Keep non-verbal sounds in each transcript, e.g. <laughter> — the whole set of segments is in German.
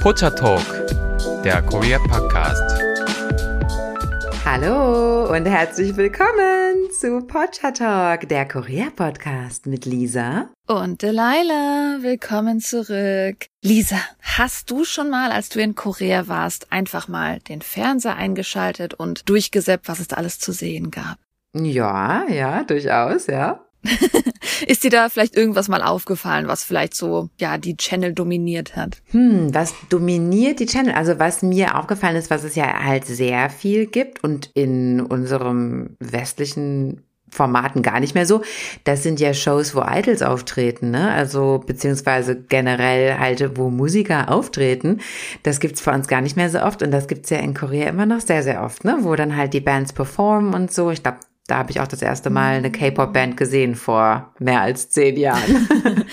Pocha Talk, der Korea Podcast. Hallo und herzlich willkommen zu Pocha Talk, der Korea Podcast mit Lisa und Delilah. Willkommen zurück. Lisa, hast du schon mal, als du in Korea warst, einfach mal den Fernseher eingeschaltet und durchgesäppt, was es da alles zu sehen gab? Ja, ja, durchaus, ja. <laughs> Ist dir da vielleicht irgendwas mal aufgefallen, was vielleicht so, ja, die Channel dominiert hat? Hm, was dominiert die Channel? Also was mir aufgefallen ist, was es ja halt sehr viel gibt und in unserem westlichen Formaten gar nicht mehr so. Das sind ja Shows, wo Idols auftreten, ne? Also beziehungsweise generell halt, wo Musiker auftreten. Das gibt's bei uns gar nicht mehr so oft und das gibt's ja in Korea immer noch sehr, sehr oft, ne? Wo dann halt die Bands performen und so. Ich glaube, da habe ich auch das erste Mal eine K-Pop-Band gesehen vor mehr als zehn Jahren.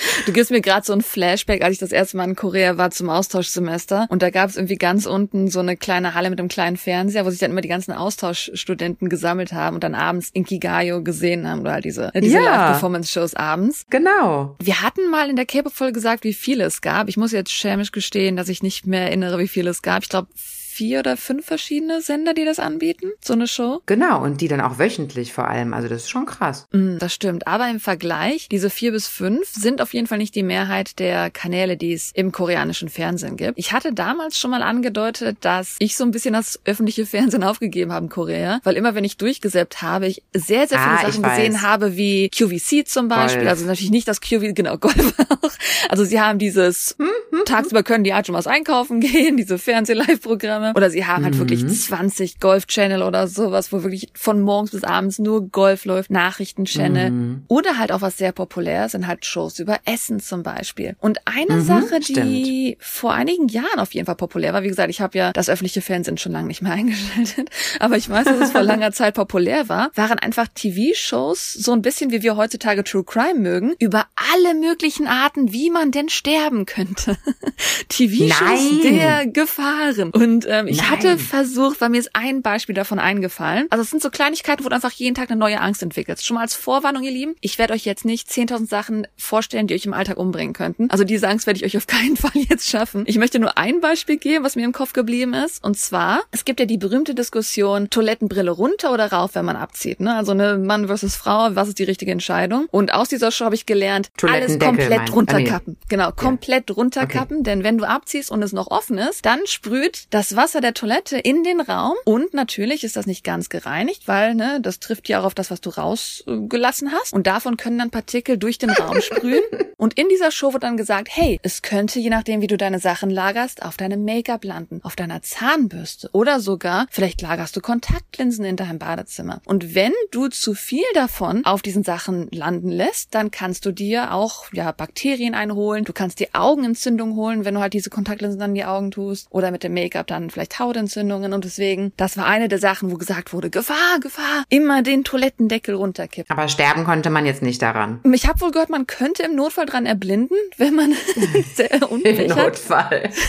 <laughs> du gibst mir gerade so ein Flashback, als ich das erste Mal in Korea war zum Austauschsemester. Und da gab es irgendwie ganz unten so eine kleine Halle mit einem kleinen Fernseher, wo sich dann immer die ganzen Austauschstudenten gesammelt haben und dann abends in Kigayo gesehen haben oder halt diese, diese ja. Live-Performance-Shows abends. Genau. Wir hatten mal in der K-Pop-Folge gesagt, wie viele es gab. Ich muss jetzt schämisch gestehen, dass ich nicht mehr erinnere, wie viele es gab. Ich glaube vier oder fünf verschiedene Sender, die das anbieten, so eine Show. Genau, und die dann auch wöchentlich vor allem. Also das ist schon krass. Mm, das stimmt. Aber im Vergleich, diese vier bis fünf sind auf jeden Fall nicht die Mehrheit der Kanäle, die es im koreanischen Fernsehen gibt. Ich hatte damals schon mal angedeutet, dass ich so ein bisschen das öffentliche Fernsehen <laughs> aufgegeben habe in Korea, weil immer wenn ich durchgesäppt habe, ich sehr, sehr viele ah, Sachen gesehen habe, wie QVC zum Beispiel. Golf. Also natürlich nicht das QVC, genau, Golf <laughs> auch. Also sie haben dieses, hm, hm, tagsüber können die was einkaufen <laughs> gehen, diese Fernseh-Live-Programme Programme. Oder sie haben halt mhm. wirklich 20 Golf-Channel oder sowas, wo wirklich von morgens bis abends nur Golf läuft, Nachrichten-Channel. Mhm. Oder halt auch was sehr populär sind halt Shows über Essen zum Beispiel. Und eine mhm, Sache, die stimmt. vor einigen Jahren auf jeden Fall populär war, wie gesagt, ich habe ja das öffentliche Fernsehen schon lange nicht mehr <laughs> eingeschaltet, aber ich weiß, dass es vor <laughs> langer Zeit populär war, waren einfach TV-Shows, so ein bisschen wie wir heutzutage True Crime mögen, über alle möglichen Arten, wie man denn sterben könnte. <laughs> TV-Shows der Gefahren. Und äh, ähm, ich Nein. hatte versucht, weil mir ist ein Beispiel davon eingefallen. Also es sind so Kleinigkeiten, wo du einfach jeden Tag eine neue Angst entwickelst. Schon mal als Vorwarnung, ihr Lieben. Ich werde euch jetzt nicht 10.000 Sachen vorstellen, die euch im Alltag umbringen könnten. Also diese Angst werde ich euch auf keinen <laughs> Fall jetzt schaffen. Ich möchte nur ein Beispiel geben, was mir im Kopf geblieben ist. Und zwar, es gibt ja die berühmte Diskussion, Toilettenbrille runter oder rauf, wenn man abzieht. Ne? Also eine Mann versus Frau, was ist die richtige Entscheidung? Und aus dieser Show habe ich gelernt, alles komplett runterkappen. Genau, komplett ja. runterkappen. Okay. Denn wenn du abziehst und es noch offen ist, dann sprüht das Wasser Wasser der Toilette in den Raum. Und natürlich ist das nicht ganz gereinigt, weil ne, das trifft ja auch auf das, was du rausgelassen hast. Und davon können dann Partikel durch den Raum sprühen. <laughs> Und in dieser Show wird dann gesagt, hey, es könnte je nachdem, wie du deine Sachen lagerst, auf deinem Make-up landen, auf deiner Zahnbürste oder sogar vielleicht lagerst du Kontaktlinsen in deinem Badezimmer. Und wenn du zu viel davon auf diesen Sachen landen lässt, dann kannst du dir auch ja Bakterien einholen, du kannst dir Augenentzündung holen, wenn du halt diese Kontaktlinsen dann in die Augen tust. Oder mit dem Make-up dann vielleicht Hautentzündungen und deswegen, das war eine der Sachen, wo gesagt wurde, Gefahr, Gefahr, immer den Toilettendeckel runterkippen. Aber sterben konnte man jetzt nicht daran. Ich habe wohl gehört, man könnte im Notfall dran erblinden, wenn man <laughs> sehr Im Notfall. <laughs>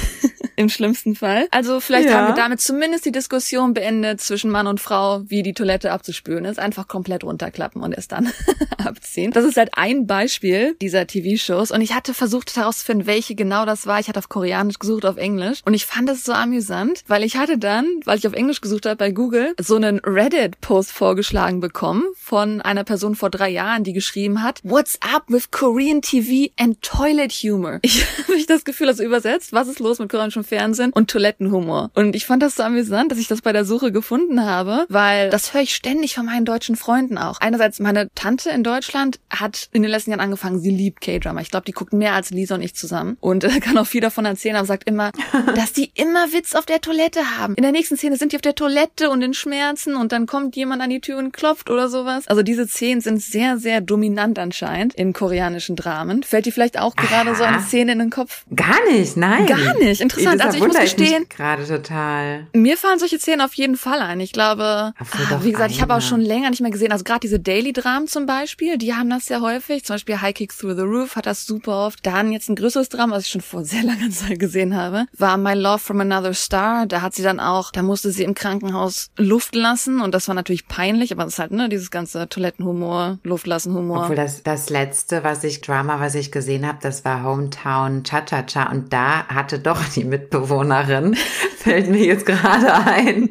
Im schlimmsten Fall. Also vielleicht ja. haben wir damit zumindest die Diskussion beendet zwischen Mann und Frau, wie die Toilette abzuspülen ist. Einfach komplett runterklappen und es dann <laughs> abziehen. Das ist halt ein Beispiel dieser TV-Shows. Und ich hatte versucht herauszufinden, welche genau das war. Ich hatte auf Koreanisch gesucht, auf Englisch. Und ich fand es so amüsant, weil ich hatte dann, weil ich auf Englisch gesucht habe bei Google, so einen Reddit-Post vorgeschlagen bekommen von einer Person vor drei Jahren, die geschrieben hat, What's up with Korean TV and Toilet Humor? <laughs> Ich habe das Gefühl, also übersetzt, was ist los mit koreanischem Fernsehen und Toilettenhumor? Und ich fand das so amüsant, dass ich das bei der Suche gefunden habe, weil das höre ich ständig von meinen deutschen Freunden auch. Einerseits meine Tante in Deutschland hat in den letzten Jahren angefangen, sie liebt K-Drama. Ich glaube, die guckt mehr als Lisa und ich zusammen und äh, kann auch viel davon erzählen, aber sagt immer, <laughs> dass die immer Witz auf der Toilette haben. In der nächsten Szene sind die auf der Toilette und in Schmerzen und dann kommt jemand an die Tür und klopft oder sowas. Also diese Szenen sind sehr, sehr dominant anscheinend in koreanischen Dramen. Fällt dir vielleicht auch gerade so eine Szene in den Kopf? Gar nicht, nein. Gar nicht. Interessant. Also ich muss gestehen. Gerade total. Mir fallen solche Szenen auf jeden Fall ein. Ich glaube, ah, wie gesagt, eine. ich habe auch schon länger nicht mehr gesehen. Also gerade diese Daily-Dramen zum Beispiel, die haben das sehr häufig. Zum Beispiel High Kicks Through the Roof hat das super oft. Dann jetzt ein größeres Drama, was ich schon vor <laughs> sehr langer Zeit gesehen habe, war My Love from Another Star. Da hat sie dann auch, da musste sie im Krankenhaus Luft lassen und das war natürlich peinlich, aber das ist halt, ne, dieses ganze Toilettenhumor, Luftlassen-Humor. Obwohl das, das letzte, was ich, Drama, was ich gesehen habe, das war Hometown Cha-Cha-Cha und da hatte doch die mit Mitbewohnerin, <laughs> fällt mir jetzt gerade ein,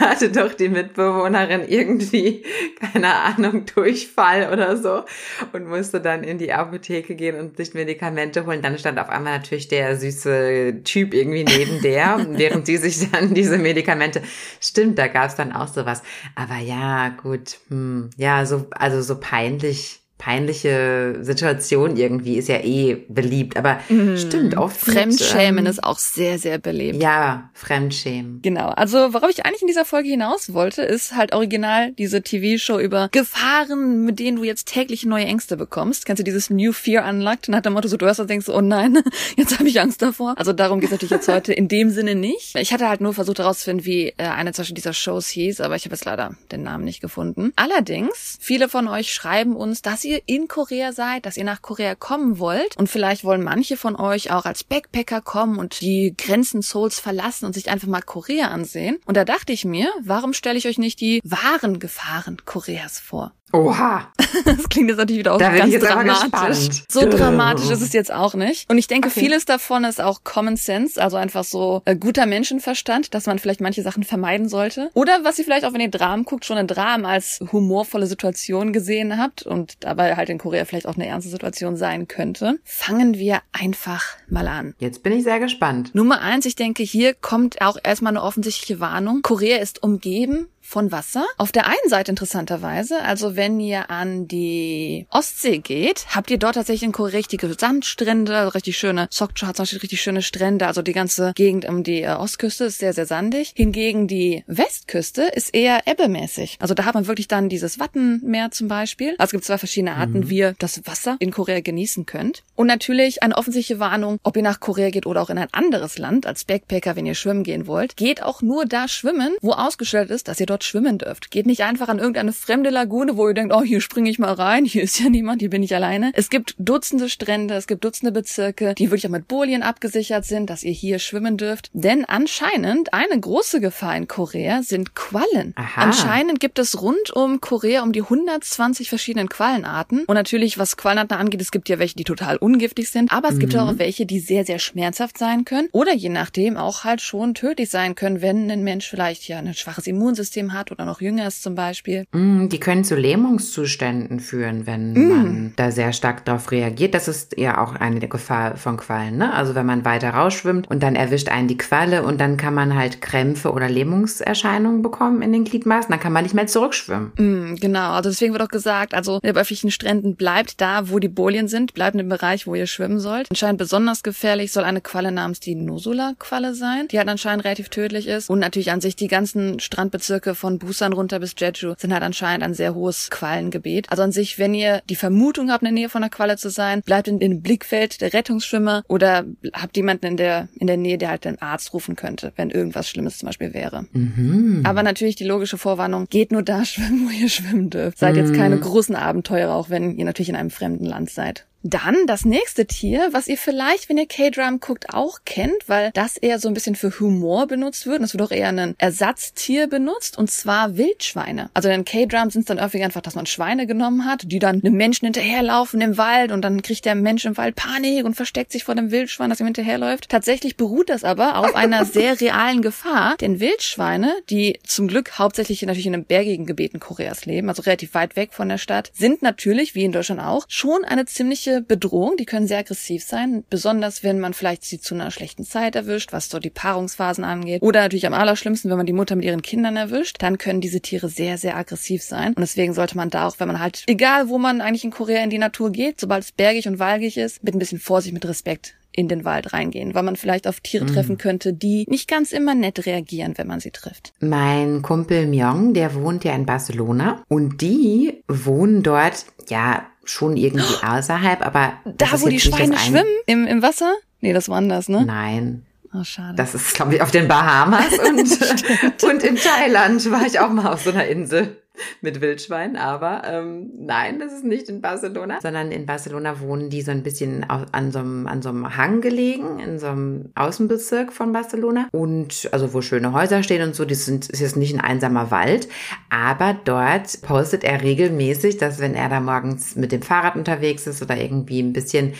hatte doch die Mitbewohnerin irgendwie, keine Ahnung, Durchfall oder so und musste dann in die Apotheke gehen und sich Medikamente holen. Dann stand auf einmal natürlich der süße Typ irgendwie neben der, während sie sich dann <laughs> diese Medikamente, stimmt, da gab es dann auch sowas. Aber ja, gut, hm, ja, so, also so peinlich peinliche Situation irgendwie ist ja eh beliebt, aber mm. stimmt oft. Fremdschämen ähm, ist auch sehr, sehr beliebt. Ja, Fremdschämen. Genau. Also, worauf ich eigentlich in dieser Folge hinaus wollte, ist halt original diese TV-Show über Gefahren, mit denen du jetzt täglich neue Ängste bekommst. Kennst du dieses New Fear Unlocked? Nach dem Motto, so du hörst und denkst, oh nein, <laughs> jetzt habe ich Angst davor. Also darum geht es natürlich jetzt heute in dem Sinne nicht. Ich hatte halt nur versucht herauszufinden, wie äh, eine zum Beispiel dieser Shows hieß, aber ich habe jetzt leider den Namen nicht gefunden. Allerdings, viele von euch schreiben uns, dass ihr in Korea seid, dass ihr nach Korea kommen wollt. Und vielleicht wollen manche von euch auch als Backpacker kommen und die Grenzen Souls verlassen und sich einfach mal Korea ansehen. Und da dachte ich mir, warum stelle ich euch nicht die wahren Gefahren Koreas vor? Oha. <laughs> Das klingt jetzt natürlich wieder auch da ganz dramatisch. So dramatisch ist es jetzt auch nicht. Und ich denke, okay. vieles davon ist auch Common Sense, also einfach so äh, guter Menschenverstand, dass man vielleicht manche Sachen vermeiden sollte. Oder was ihr vielleicht auch, wenn ihr Dramen guckt, schon ein Dramen als humorvolle Situation gesehen habt und dabei halt in Korea vielleicht auch eine ernste Situation sein könnte. Fangen wir einfach mal an. Jetzt bin ich sehr gespannt. Nummer eins, ich denke, hier kommt auch erstmal eine offensichtliche Warnung. Korea ist umgeben von Wasser. Auf der einen Seite interessanterweise, also wenn ihr an die Ostsee geht, habt ihr dort tatsächlich in Korea richtige Sandstrände, also richtig schöne, Sokcho hat zum Beispiel richtig schöne Strände, also die ganze Gegend um die äh, Ostküste ist sehr, sehr sandig. Hingegen die Westküste ist eher ebbemäßig. Also da hat man wirklich dann dieses Wattenmeer zum Beispiel. Also es gibt zwei verschiedene Arten, mhm. wie ihr das Wasser in Korea genießen könnt. Und natürlich eine offensichtliche Warnung, ob ihr nach Korea geht oder auch in ein anderes Land als Backpacker, wenn ihr schwimmen gehen wollt, geht auch nur da schwimmen, wo ausgestellt ist, dass ihr dort dort schwimmen dürft. Geht nicht einfach an irgendeine fremde Lagune, wo ihr denkt, oh, hier springe ich mal rein, <laughs> hier ist ja niemand, hier bin ich alleine. Es gibt Dutzende Strände, es gibt Dutzende Bezirke, die wirklich auch mit Bolien abgesichert sind, dass ihr hier schwimmen dürft. Denn anscheinend eine große Gefahr in Korea sind Quallen. Aha. Anscheinend gibt es rund um Korea um die 120 verschiedenen Quallenarten. Und natürlich, was Quallenarten angeht, es gibt ja welche, die total ungiftig sind, aber es mhm. gibt auch welche, die sehr, sehr schmerzhaft sein können oder je nachdem auch halt schon tödlich sein können, wenn ein Mensch vielleicht ja ein schwaches Immunsystem Immunsystem hat oder noch jünger ist zum Beispiel. Mm, die können zu Lähmungszuständen führen, wenn mm. man da sehr stark darauf reagiert. Das ist ja auch eine der Gefahr von Quallen. Ne? Also wenn man weiter rausschwimmt und dann erwischt einen die Qualle und dann kann man halt Krämpfe oder Lähmungserscheinungen bekommen in den Gliedmaßen. Dann kann man nicht mehr zurückschwimmen. Mm, genau, also deswegen wird auch gesagt, also bei öffentlichen Stränden bleibt da, wo die Bolien sind, bleibt in dem Bereich, wo ihr schwimmen sollt. Anscheinend besonders gefährlich soll eine Qualle namens die Nosula-Qualle sein, die halt anscheinend relativ tödlich ist. Und natürlich an sich die ganzen Strandbezirke von Busan runter bis Jeju sind halt anscheinend ein sehr hohes Quallengebiet. Also an sich, wenn ihr die Vermutung habt, in der Nähe von einer Qualle zu sein, bleibt in, in Blickfeld der Rettungsschwimmer oder habt jemanden in der, in der Nähe, der halt den Arzt rufen könnte, wenn irgendwas Schlimmes zum Beispiel wäre. Mhm. Aber natürlich die logische Vorwarnung, geht nur da <laughs> schwimmen, wo ihr schwimmen dürft. Seid jetzt keine mhm. großen Abenteurer, auch wenn ihr natürlich in einem fremden Land seid. Dann das nächste Tier, was ihr vielleicht, wenn ihr K-Drum guckt, auch kennt, weil das eher so ein bisschen für Humor benutzt wird. Und es wird auch eher ein Ersatztier benutzt, und zwar Wildschweine. Also in K-Drum sind es dann häufig einfach, dass man Schweine genommen hat, die dann einem Menschen hinterherlaufen im Wald und dann kriegt der Mensch im Wald Panik und versteckt sich vor dem Wildschwein, das ihm hinterherläuft. Tatsächlich beruht das aber auf <laughs> einer sehr realen Gefahr, denn Wildschweine, die zum Glück hauptsächlich natürlich in den bergigen Gebieten Koreas leben, also relativ weit weg von der Stadt, sind natürlich, wie in Deutschland auch, schon eine ziemliche Bedrohung, die können sehr aggressiv sein, besonders wenn man vielleicht sie zu einer schlechten Zeit erwischt, was so die Paarungsphasen angeht. Oder natürlich am allerschlimmsten, wenn man die Mutter mit ihren Kindern erwischt, dann können diese Tiere sehr, sehr aggressiv sein. Und deswegen sollte man da auch, wenn man halt, egal wo man eigentlich in Korea in die Natur geht, sobald es bergig und walgig ist, mit ein bisschen Vorsicht, mit Respekt in den Wald reingehen, weil man vielleicht auf Tiere mhm. treffen könnte, die nicht ganz immer nett reagieren, wenn man sie trifft. Mein Kumpel Myong, der wohnt ja in Barcelona und die wohnen dort, ja, schon irgendwie außerhalb, aber. Da, wo die Schweine schwimmen? Im, Im Wasser? Nee, das war anders, ne? Nein. Oh, schade. Das ist, glaube ich, auf den Bahamas und, <laughs> und in Thailand war ich auch mal auf so einer Insel mit Wildschwein, aber ähm, nein, das ist nicht in Barcelona, sondern in Barcelona wohnen die so ein bisschen an so, einem, an so einem Hang gelegen, in so einem Außenbezirk von Barcelona. Und also wo schöne Häuser stehen und so, das sind, ist jetzt nicht ein einsamer Wald, aber dort postet er regelmäßig, dass wenn er da morgens mit dem Fahrrad unterwegs ist oder irgendwie ein bisschen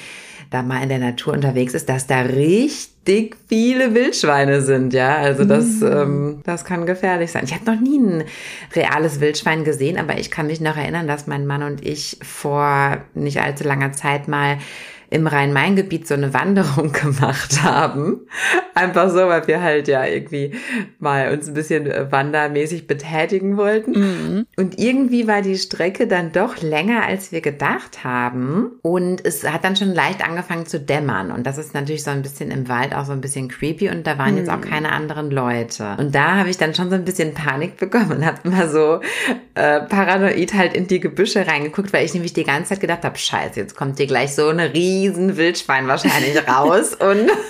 da mal in der Natur unterwegs ist, dass da richtig viele Wildschweine sind, ja. Also das, Mhm. ähm, das kann gefährlich sein. Ich habe noch nie ein reales Wildschwein gesehen, aber ich kann mich noch erinnern, dass mein Mann und ich vor nicht allzu langer Zeit mal im Rhein-Main-Gebiet so eine Wanderung <laughs> gemacht haben. Einfach so, weil wir halt ja irgendwie mal uns ein bisschen äh, wandermäßig betätigen wollten. Mhm. Und irgendwie war die Strecke dann doch länger, als wir gedacht haben. Und es hat dann schon leicht angefangen zu dämmern. Und das ist natürlich so ein bisschen im Wald auch so ein bisschen creepy. Und da waren jetzt auch keine anderen Leute. Und da habe ich dann schon so ein bisschen Panik bekommen und habe mal so äh, paranoid halt in die Gebüsche reingeguckt, weil ich nämlich die ganze Zeit gedacht habe, scheiße, jetzt kommt hier gleich so eine riesen Wildschwein wahrscheinlich raus. Und <laughs>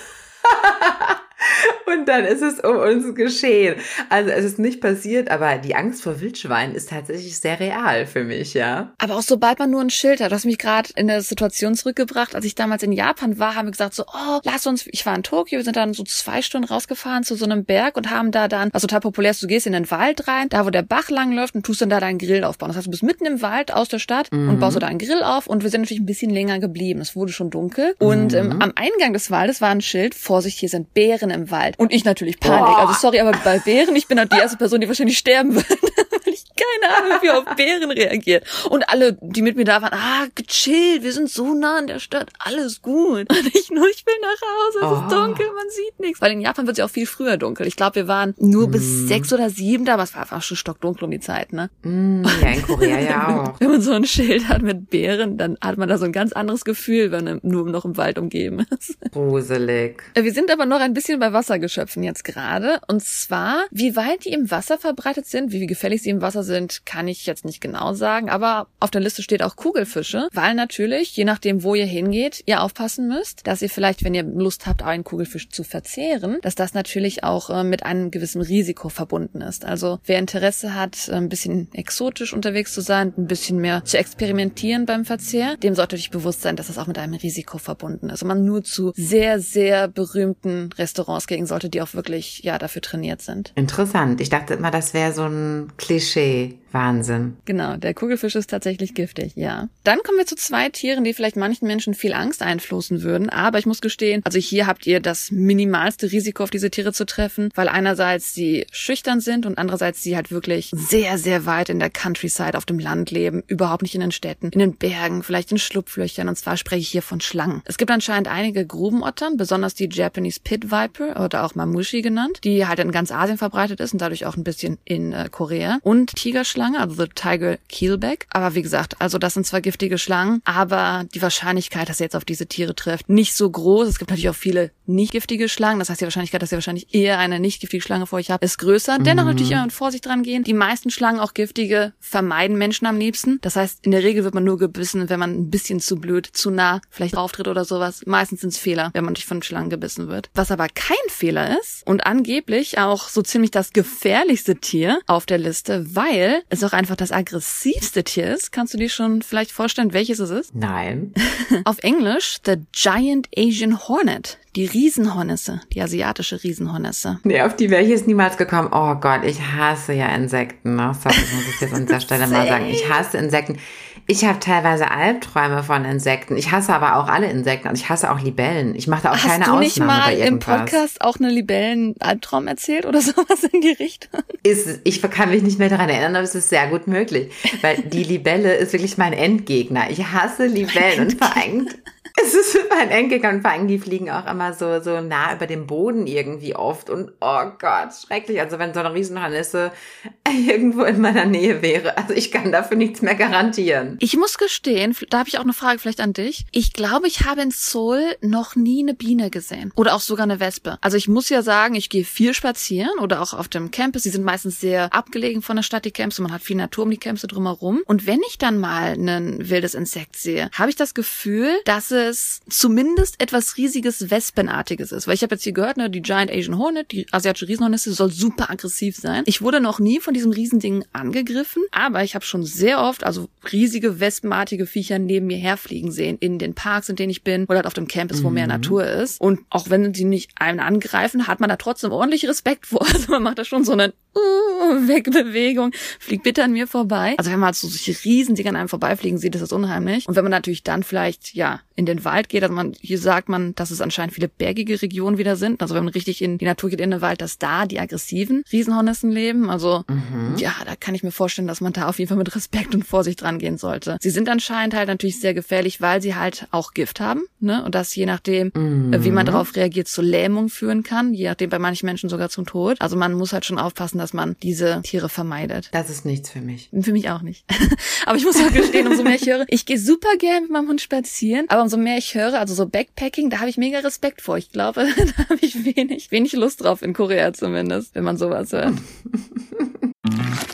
<laughs> Und dann ist es um uns geschehen. Also es ist nicht passiert, aber die Angst vor Wildschweinen ist tatsächlich sehr real für mich, ja. Aber auch sobald man nur ein Schild hat, du hast mich gerade in eine Situation zurückgebracht, als ich damals in Japan war, haben wir gesagt so, oh, lass uns, ich war in Tokio, wir sind dann so zwei Stunden rausgefahren zu so einem Berg und haben da dann, was total populär ist, du gehst in den Wald rein, da wo der Bach langläuft und tust dann da deinen Grill aufbauen. Das heißt, du bist mitten im Wald aus der Stadt und baust so deinen Grill auf und wir sind natürlich ein bisschen länger geblieben. Es wurde schon dunkel und ähm, am Eingang des Waldes war ein Schild, Vorsicht, hier sind Bären im Wald. Und ich natürlich Panik. Boah. Also sorry, aber bei Bären, ich bin halt die erste Person, die wahrscheinlich sterben wird, <laughs> weil ich keine Ahnung, wie auf Bären reagiert. Und alle, die mit mir da waren, ah, gechillt, wir sind so nah an der Stadt, alles gut. Und ich nur, ich will nach Hause, es Oh. ist dunkel, man sieht nichts. Weil in Japan wird es ja auch viel früher dunkel. Ich glaube, wir waren nur bis sechs oder sieben da, aber es war einfach schon stockdunkel um die Zeit, ne? Mm, ja, in Korea ja <laughs> auch. Wenn man so ein Schild hat mit Bären, dann hat man da so ein ganz anderes Gefühl, wenn man nur noch im Wald umgeben ist. Gruselig. Wir sind aber noch ein bisschen bei Wassergeschöpfen jetzt gerade. Und zwar, wie weit die im Wasser verbreitet sind, wie gefährlich sie im Wasser sind, kann ich jetzt nicht genau sagen. Aber auf der Liste steht auch Kugelfische, weil natürlich, je nachdem, wo ihr hingeht, ihr aufpassen müsst, dass ihr vielleicht, wenn ihr Lust habt, einen Kugelfisch zu verzehren, dass das natürlich auch äh, mit einem gewissen Risiko verbunden ist. Also wer Interesse hat, ein bisschen exotisch unterwegs zu sein, ein bisschen mehr zu experimentieren beim Verzehr, dem sollte euch bewusst sein, dass das auch mit einem Risiko verbunden ist. Also man nur zu sehr, sehr berühmten Restaurants gehen sollte, die auch wirklich ja dafür trainiert sind. Interessant. Ich dachte immer, das wäre so ein Klischee. que Wahnsinn. Genau, der Kugelfisch ist tatsächlich giftig, ja. Dann kommen wir zu zwei Tieren, die vielleicht manchen Menschen viel Angst einflößen würden. Aber ich muss gestehen, also hier habt ihr das minimalste Risiko, auf diese Tiere zu treffen, weil einerseits sie schüchtern sind und andererseits sie halt wirklich sehr, sehr weit in der Countryside auf dem Land leben, überhaupt nicht in den Städten, in den Bergen, vielleicht in Schlupflöchern. Und zwar spreche ich hier von Schlangen. Es gibt anscheinend einige Grubenottern, besonders die Japanese Pit Viper oder auch Mamushi genannt, die halt in ganz Asien verbreitet ist und dadurch auch ein bisschen in äh, Korea. Und Tigerschlangen, also the Tiger Keelback. Aber wie gesagt, also das sind zwar giftige Schlangen, aber die Wahrscheinlichkeit, dass ihr jetzt auf diese Tiere trifft, nicht so groß. Es gibt natürlich auch viele nicht giftige Schlangen. Das heißt, die Wahrscheinlichkeit, dass ihr wahrscheinlich eher eine nicht giftige Schlange vor euch habt, ist größer. Dennoch natürlich immer mit Vorsicht dran gehen. Die meisten Schlangen, auch giftige, vermeiden Menschen am liebsten. Das heißt, in der Regel wird man nur gebissen, wenn man ein bisschen zu blöd, zu nah vielleicht auftritt oder sowas. Meistens sind es Fehler, wenn man durch von Schlangen gebissen wird. Was aber kein Fehler ist und angeblich auch so ziemlich das gefährlichste Tier auf der Liste, weil es auch einfach das aggressivste Tier ist. Kannst du dir schon vielleicht vorstellen, welches es ist? Nein. <laughs> Auf Englisch The Giant Asian Hornet. Die Riesenhornisse, die asiatische Riesenhornisse. Nee, auf die wäre ich jetzt niemals gekommen. Oh Gott, ich hasse ja Insekten. Ne? Sorry, das muss ich jetzt an dieser <laughs> Stelle mal sagen. Ich hasse Insekten. Ich habe teilweise Albträume von Insekten. Ich hasse aber auch alle Insekten. Und ich hasse auch Libellen. Ich mache da auch Hast keine du nicht Ausnahme mal im. Podcast auch eine Libellen-Albtraum erzählt oder <laughs> sowas in die Richtung? Ist, ich kann mich nicht mehr daran erinnern, aber es ist sehr gut möglich. Weil die Libelle ist wirklich mein Endgegner. Ich hasse Libellen und <laughs> vor allem, es ist mein Endgegner und vor allem, die fliegen auch immer so, so nah über dem Boden irgendwie oft und oh Gott, schrecklich. Also wenn so eine Riesenhornisse <laughs> irgendwo in meiner Nähe wäre. Also ich kann dafür nichts mehr garantieren. Ich muss gestehen, da habe ich auch eine Frage vielleicht an dich. Ich glaube, ich habe in Seoul noch nie eine Biene gesehen. Oder auch sogar eine Wespe. Also ich muss ja sagen, ich gehe viel spazieren oder auch auf dem Campus. Die sind meistens sehr abgelegen von der Stadt, die Camps. Und man hat viel Natur um die Camps drumherum. Und wenn ich dann mal ein wildes Insekt sehe, habe ich das Gefühl, dass es zumindest etwas riesiges Wespenartiges ist. Weil ich habe jetzt hier gehört, ne, die Giant Asian Hornet, die asiatische Riesenhornisse, soll super aggressiv sein. Ich wurde noch nie von diesem Riesending angegriffen, aber ich habe schon sehr oft, also riesige wespenartige Viecher neben mir herfliegen sehen, in den Parks, in denen ich bin, oder halt auf dem Campus, wo mehr Natur ist. Und auch wenn sie nicht einen angreifen, hat man da trotzdem ordentlich Respekt vor. <laughs> Also man macht da schon so einen uh, Wegbewegung, fliegt bitte an mir vorbei. Also wenn man halt so solche Riesendinger an einem vorbeifliegen sieht, ist das unheimlich. Und wenn man natürlich dann vielleicht, ja, in den Wald geht, also man, hier sagt man, dass es anscheinend viele bergige Regionen wieder sind. Also wenn man richtig in die Natur geht, in den Wald, dass da die aggressiven Riesenhornissen leben. Also mhm. ja, da kann ich mir vorstellen, dass man da auf jeden Fall mit Respekt und Vorsicht rangehen sollte. Sie sind anscheinend halt natürlich sehr gefährlich, weil sie halt auch Gift haben, ne? Und das je nachdem, mhm. wie man darauf reagiert, zu Lähmung führen kann, je nachdem bei manchen Menschen sogar zum Tod. Also man muss halt schon aufpassen, dass man diese Tiere vermeidet. Das ist nichts für mich. Für mich auch nicht. <laughs> aber ich muss auch gestehen, umso mehr ich höre, ich gehe super gern mit meinem Hund spazieren, aber umso mehr ich höre, also so Backpacking, da habe ich mega Respekt vor. Ich glaube, <laughs> da habe ich wenig, wenig Lust drauf, in Korea zumindest, wenn man sowas hört. <laughs>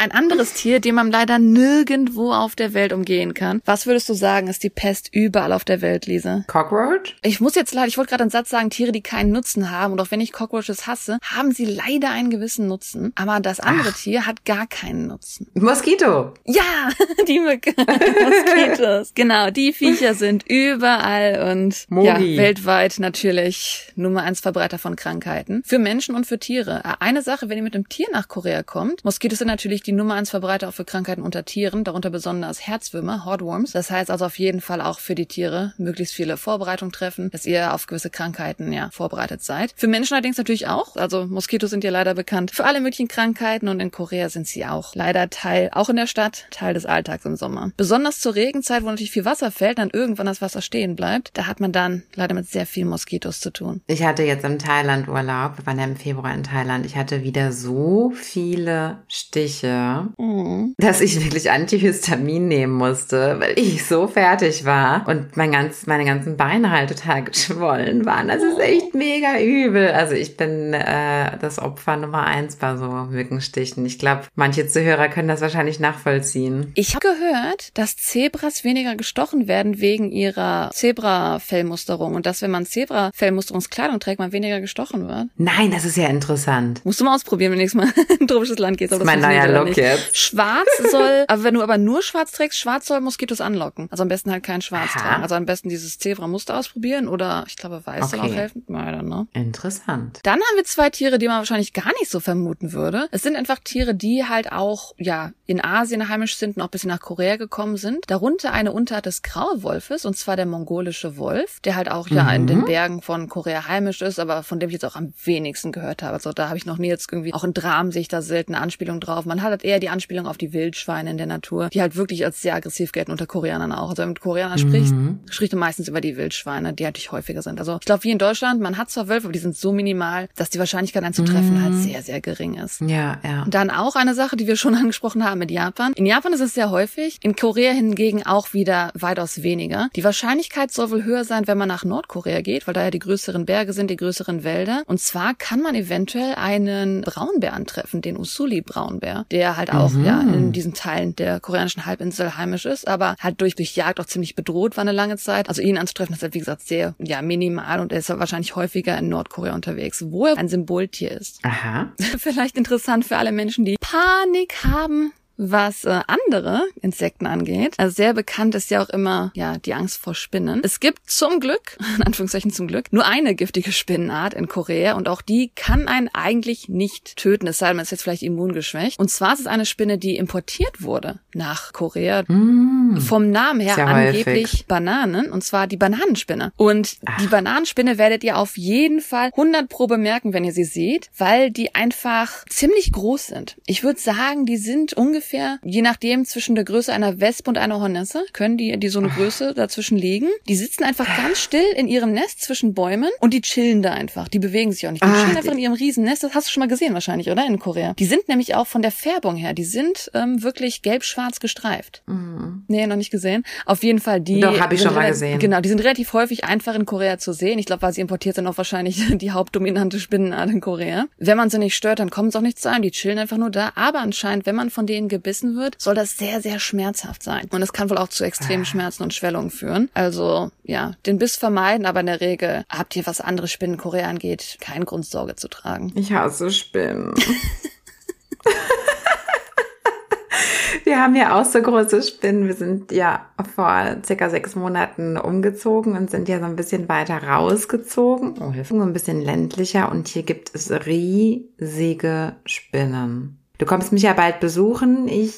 Ein anderes Tier, dem man leider nirgendwo auf der Welt umgehen kann. Was würdest du sagen, ist die Pest überall auf der Welt, Lisa? Cockroach? Ich muss jetzt leider, ich wollte gerade einen Satz sagen, Tiere, die keinen Nutzen haben. Und auch wenn ich Cockroaches hasse, haben sie leider einen gewissen Nutzen. Aber das andere Ach. Tier hat gar keinen Nutzen. Moskito. Ja, <laughs> die <laughs> Moskitos. genau, die Viecher sind überall und ja, weltweit natürlich Nummer eins Verbreiter von Krankheiten. Für Menschen und für Tiere. Eine Sache, wenn ihr mit einem Tier nach Korea kommt, Moskitos sind natürlich die Nummer eins Verbreiter auch für Krankheiten unter Tieren, darunter besonders Herzwürmer, Hordworms. Das heißt also auf jeden Fall auch für die Tiere möglichst viele Vorbereitungen treffen, dass ihr auf gewisse Krankheiten ja vorbereitet seid. Für Menschen allerdings natürlich auch. Also Moskitos sind ja leider bekannt für alle möglichen Krankheiten und in Korea sind sie auch leider Teil, auch in der Stadt, Teil des Alltags im Sommer. Besonders zur Regenzeit, wo natürlich viel Wasser fällt, dann irgendwann das Wasser stehen bleibt, da hat man dann leider mit sehr vielen Moskitos zu tun. Ich hatte jetzt im Thailand Urlaub, wir waren ja im Februar in Thailand. Ich hatte wieder so viele Stiche mhm. dass ich wirklich Antihistamin nehmen musste, weil ich so fertig war und mein ganz, meine ganzen Beine halt total <laughs> geschwollen waren. Das ist echt mega übel. Also ich bin äh, das Opfer Nummer eins bei so Mückenstichen. Ich glaube, manche Zuhörer können das wahrscheinlich nachvollziehen. Ich habe gehört, dass Zebras weniger gestochen werden wegen ihrer Zebra-Fellmusterung und dass, wenn man Zebra-Fellmusterungskleidung trägt, man weniger gestochen wird. Nein, das ist ja interessant. Musst du mal ausprobieren, wenn du nächstes Mal <laughs> in ein tropisches Land gehst. das ist mein neuer Look nicht. jetzt. Schwarz <laughs> soll, aber wenn du aber nur schwarz trägst, schwarz soll Moskitos anlocken. Also am besten halt kein Schwarz Aha. tragen. Also am besten dieses Zebra-Muster ausprobieren oder ich glaube weiß okay. soll auch helfen. Leider, ne? Interessant. Dann haben wir zwei Tiere, die man wahrscheinlich gar nicht so vermuten würde. Es sind einfach Tiere, die halt auch, ja, in Asien heimisch sind und auch bis nach Korea gekommen sind. Darunter eine Unterart des Grauwolfes und zwar der mongolische Wolf, der halt auch ja mhm. in den Bergen von Korea heimisch ist, aber von dem ich jetzt auch am wenigsten gehört habe. Also da habe ich noch nie jetzt irgendwie auch in Dramen sich da selten Anspielung drauf. Man hat halt eher die Anspielung auf die Wildschweine in der Natur, die halt wirklich als sehr aggressiv gelten unter Koreanern auch. Also wenn du mit Koreanern mhm. sprichst, sprichst du meistens über die Wildschweine, die natürlich häufiger sind. Also ich glaube, wie in Deutschland, man hat zwar Wölfe, aber die sind so minimal, dass die Wahrscheinlichkeit anzutreffen mhm. halt sehr, sehr gering ist. Ja, ja. Und dann auch eine Sache, die wir schon <laughs> angesprochen haben mit Japan. In Japan ist es sehr häufig, in Korea hingegen auch wieder weitaus weniger. Die Wahrscheinlichkeit soll wohl höher sein, wenn man nach Nordkorea geht, weil da ja die größeren Berge sind, die größeren Wälder. Und zwar kann man eventuell einen Braunbär antreffen, den Usuli-Braunbär, der halt auch mhm. ja in diesen Teilen der koreanischen Halbinsel heimisch ist, aber halt durch, durch Jagd auch ziemlich bedroht war eine lange Zeit. Also ihn anzutreffen ist halt, wie gesagt, sehr, ja, minimal und er ist wahrscheinlich häufiger in Nordkorea unterwegs, wo er ein Symboltier ist. Aha. <laughs> Vielleicht interessant für alle Menschen, die Panik haben was äh, andere Insekten angeht. Also sehr bekannt ist ja auch immer ja die Angst vor Spinnen. Es gibt zum Glück, <laughs> in Anführungszeichen zum Glück, nur eine giftige Spinnenart in Korea und auch die kann einen eigentlich nicht töten, es sei denn, man ist jetzt vielleicht immungeschwächt. Und zwar ist es eine Spinne, die importiert wurde nach Korea. Mm, vom Namen her angeblich häufig. Bananen und zwar die Bananenspinne. Und Ach. die Bananenspinne werdet ihr auf jeden Fall 100 pro bemerken, wenn ihr sie seht, weil die einfach ziemlich groß sind. Ich würde sagen, die sind ungefähr ungefähr, je nachdem, zwischen der Größe einer Wespe und einer Hornisse, können die, die so eine Größe dazwischen liegen. Die sitzen einfach ganz still in ihrem Nest zwischen Bäumen und die chillen da einfach. Die bewegen sich auch nicht. Die ah, chillen einfach in ihrem Riesennest. Das hast du schon mal gesehen wahrscheinlich, oder? In Korea. Die sind nämlich auch von der Färbung her, die sind ähm, wirklich gelb-schwarz gestreift. Mhm. Nee, noch nicht gesehen. Auf jeden Fall die. Doch, hab ich schon mal gesehen. Genau, die sind relativ häufig einfach in Korea zu sehen. Ich glaube, weil sie importiert sind, auch wahrscheinlich <laughs> die hauptdominante Spinnenart in Korea. Wenn man sie nicht stört, dann kommt es auch nicht zu einem. Die chillen einfach nur da. Aber anscheinend, wenn man von denen gebissen wird, soll das sehr, sehr schmerzhaft sein. Und es kann wohl auch zu extremen Schmerzen und Schwellungen führen. Also, ja, den Biss vermeiden, aber in der Regel habt ihr, was andere Spinnen in Korea angeht, keinen Grund, Sorge zu tragen. Ich hasse Spinnen. Wir haben ja auch so große Spinnen. Wir sind ja vor circa sechs Monaten umgezogen und sind ja so ein bisschen weiter rausgezogen. Oh, Hilfe. So ein bisschen ländlicher und hier gibt es riesige Spinnen. Du kommst mich ja bald besuchen. Ich,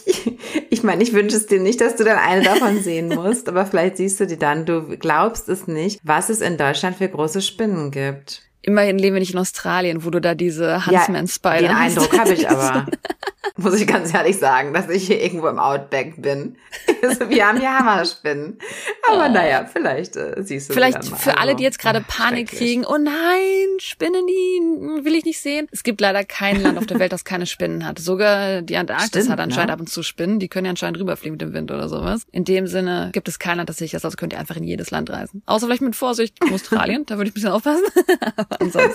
<laughs> ich meine, ich wünsche es dir nicht, dass du dann eine davon sehen musst, aber vielleicht siehst du die dann. Du glaubst es nicht, was es in Deutschland für große Spinnen gibt. Immerhin leben wir nicht in Australien, wo du da diese Huntsman-Spider Den hast. Eindruck habe ich aber. <laughs> Muss ich ganz ehrlich sagen, dass ich hier irgendwo im Outback bin. <laughs> Also, wir haben hier Hammerspinnen. Aber naja, vielleicht äh, siehst du Vielleicht für alle, die jetzt gerade Panik kriegen, oh nein, Spinnen, die will ich nicht sehen. Es gibt leider kein Land auf der Welt, das keine Spinnen hat. Sogar die Antarktis Stimmt, hat anscheinend ne? ab und zu Spinnen. Die können ja anscheinend rüberfliegen mit dem Wind oder sowas. In dem Sinne gibt es kein Land, das sicher ist. Also könnt ihr einfach in jedes Land reisen. Außer vielleicht mit Vorsicht Australien. <laughs> da würde ich ein bisschen aufpassen. <laughs> Aber ansonsten